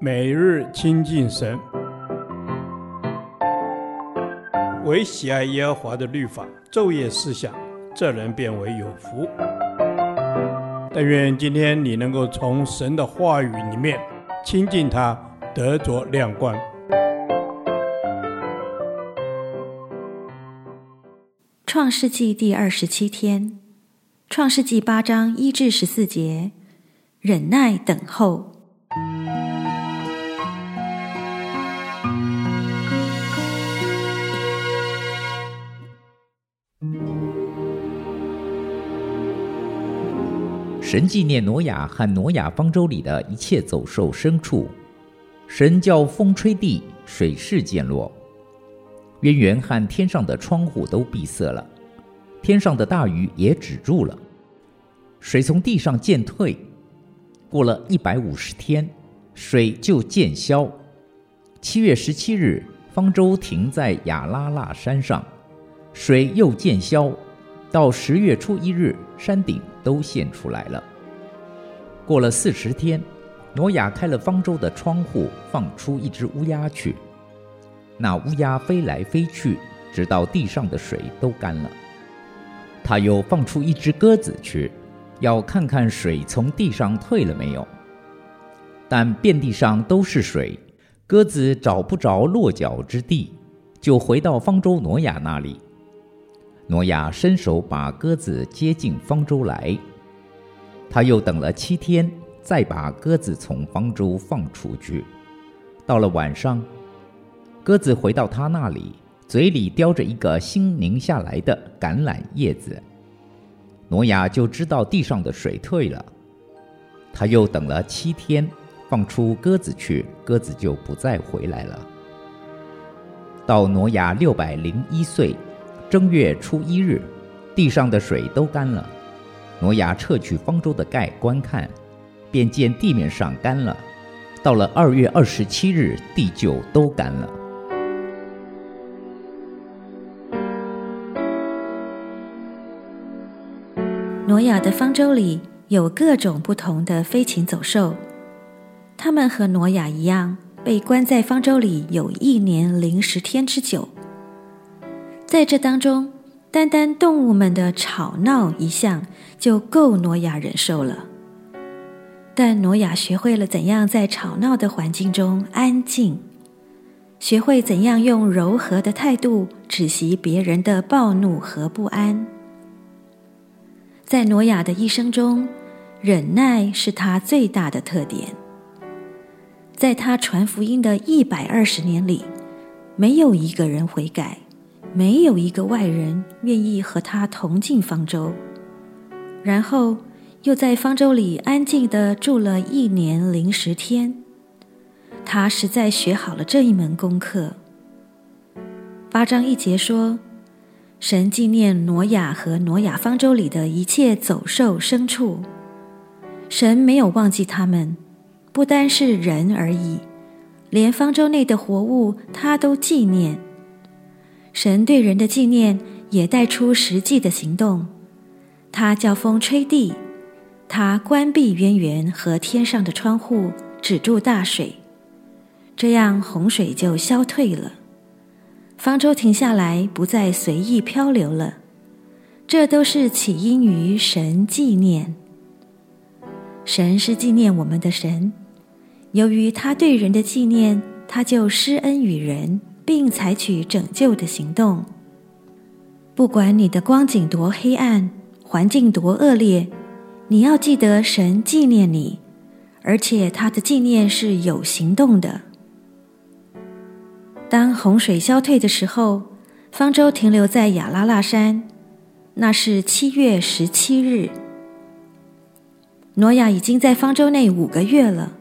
每日亲近神，唯喜爱耶和华的律法，昼夜思想，这人便为有福。但愿今天你能够从神的话语里面亲近他，得着亮光。创世纪第二十七天，创世纪八章一至十四节，忍耐等候。神纪念挪亚和挪亚方舟里的一切走兽牲畜。神叫风吹地，水势渐落。渊源和天上的窗户都闭塞了，天上的大雨也止住了，水从地上渐退。过了一百五十天，水就渐消。七月十七日，方舟停在亚拉腊山上，水又渐消。到十月初一日，山顶都现出来了。过了四十天，挪亚开了方舟的窗户，放出一只乌鸦去。那乌鸦飞来飞去，直到地上的水都干了。他又放出一只鸽子去，要看看水从地上退了没有。但遍地上都是水，鸽子找不着落脚之地，就回到方舟挪亚那里。挪亚伸手把鸽子接进方舟来。他又等了七天，再把鸽子从方舟放出去。到了晚上，鸽子回到他那里，嘴里叼着一个新拧下来的橄榄叶子。挪亚就知道地上的水退了。他又等了七天，放出鸽子去，鸽子就不再回来了。到挪亚六百零一岁，正月初一日，地上的水都干了。挪亚撤去方舟的盖观看，便见地面上干了。到了二月二十七日，地就都干了。挪亚的方舟里有各种不同的飞禽走兽，他们和挪亚一样，被关在方舟里有一年零十天之久。在这当中，单单动物们的吵闹一项就够挪亚忍受了。但挪亚学会了怎样在吵闹的环境中安静，学会怎样用柔和的态度止息别人的暴怒和不安。在挪亚的一生中，忍耐是他最大的特点。在他传福音的一百二十年里，没有一个人悔改，没有一个外人愿意和他同进方舟。然后又在方舟里安静地住了一年零十天。他实在学好了这一门功课。八章一节说。神纪念挪亚和挪亚方舟里的一切走兽牲畜，神没有忘记他们，不单是人而已，连方舟内的活物他都纪念。神对人的纪念也带出实际的行动，他叫风吹地，他关闭渊源和天上的窗户，止住大水，这样洪水就消退了。方舟停下来，不再随意漂流了。这都是起因于神纪念。神是纪念我们的神，由于他对人的纪念，他就施恩与人，并采取拯救的行动。不管你的光景多黑暗，环境多恶劣，你要记得神纪念你，而且他的纪念是有行动的。当洪水消退的时候，方舟停留在亚拉腊山，那是七月十七日。挪亚已经在方舟内五个月了，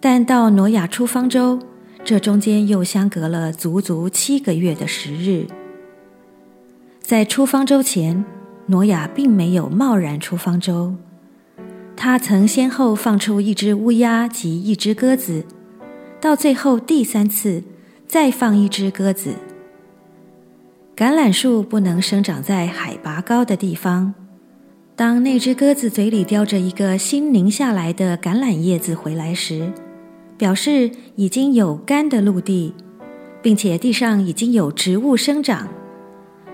但到挪亚出方舟，这中间又相隔了足足七个月的时日。在出方舟前，挪亚并没有贸然出方舟，他曾先后放出一只乌鸦及一只鸽子，到最后第三次。再放一只鸽子。橄榄树不能生长在海拔高的地方。当那只鸽子嘴里叼着一个新拧下来的橄榄叶子回来时，表示已经有干的陆地，并且地上已经有植物生长，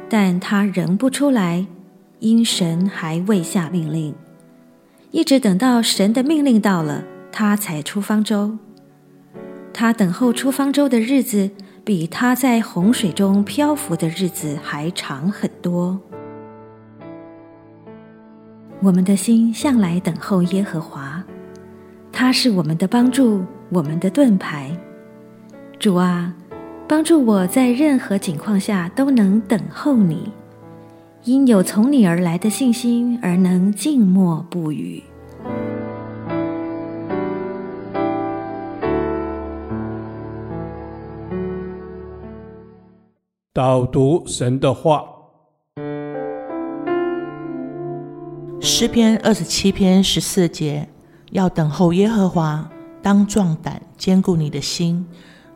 但他仍不出来，因神还未下命令。一直等到神的命令到了，他才出方舟。他等候出方舟的日子，比他在洪水中漂浮的日子还长很多。我们的心向来等候耶和华，他是我们的帮助，我们的盾牌。主啊，帮助我在任何情况下都能等候你。因有从你而来的信心，而能静默不语。导读神的话，诗篇二十七篇十四节，要等候耶和华，当壮胆，坚固你的心。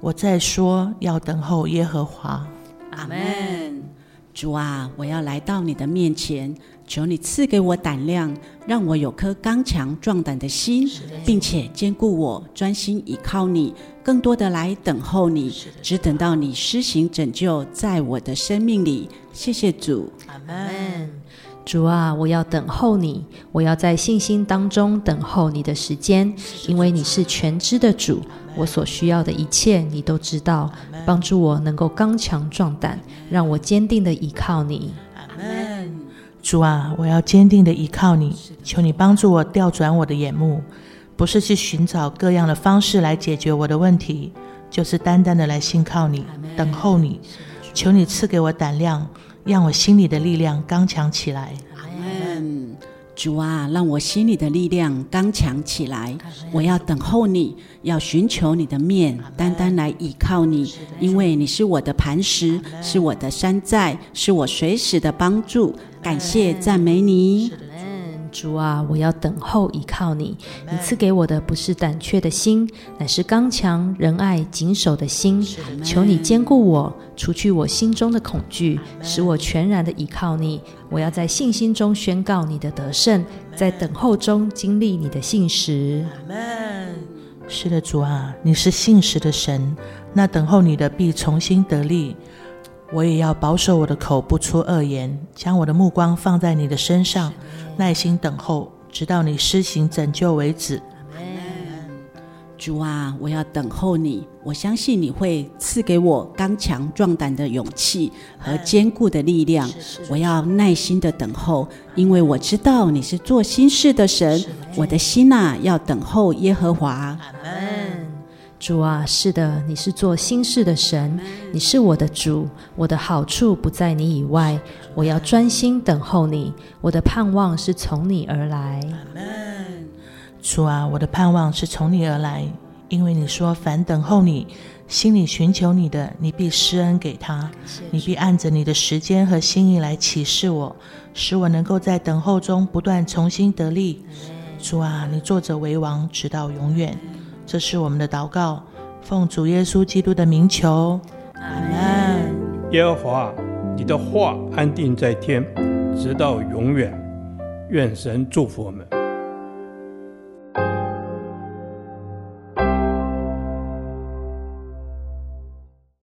我再说，要等候耶和华。阿门。主啊，我要来到你的面前，求你赐给我胆量，让我有颗刚强壮胆的心，并且兼顾我，专心倚靠你，更多的来等候你，只等到你施行拯救在我的生命里。谢谢主，阿门。主啊，我要等候你，我要在信心当中等候你的时间，因为你是全知的主，我所需要的一切你都知道。帮助我能够刚强壮胆，让我坚定的依靠你。阿门。主啊，我要坚定的依靠你，求你帮助我调转我的眼目，不是去寻找各样的方式来解决我的问题，就是单单的来信靠你，等候你。求你赐给我胆量，让我心里的力量刚强起来。阿门。主啊，让我心里的力量刚强起来。我要等候你，要寻求你的面，单单来倚靠你，因为你是我的磐石，是我的山寨，是我随时的帮助。感谢赞美你。主啊，我要等候依靠你。你赐给我的不是胆怯的心，乃是刚强仁爱谨守的心。求你坚固我，除去我心中的恐惧，使我全然的依靠你。我要在信心中宣告你的得胜，在等候中经历你的信实。阿门。是的，主啊，你是信实的神，那等候你的必重新得力。我也要保守我的口，不出恶言，将我的目光放在你的身上，耐心等候，直到你施行拯救为止。主啊，我要等候你，我相信你会赐给我刚强壮胆的勇气和坚固的力量。我要耐心的等候，因为我知道你是做心事的神。我的心呐、啊，要等候耶和华。主啊，是的，你是做心事的神，你是我的主，我的好处不在你以外，我要专心等候你，我的盼望是从你而来。主啊，我的盼望是从你而来，因为你说，凡等候你、心里寻求你的，你必施恩给他，你必按着你的时间和心意来启示我，使我能够在等候中不断重新得力。主啊，你坐着为王，直到永远。这是我们的祷告，奉主耶稣基督的名求，阿门。耶和华，你的话安定在天，直到永远。愿神祝福我们。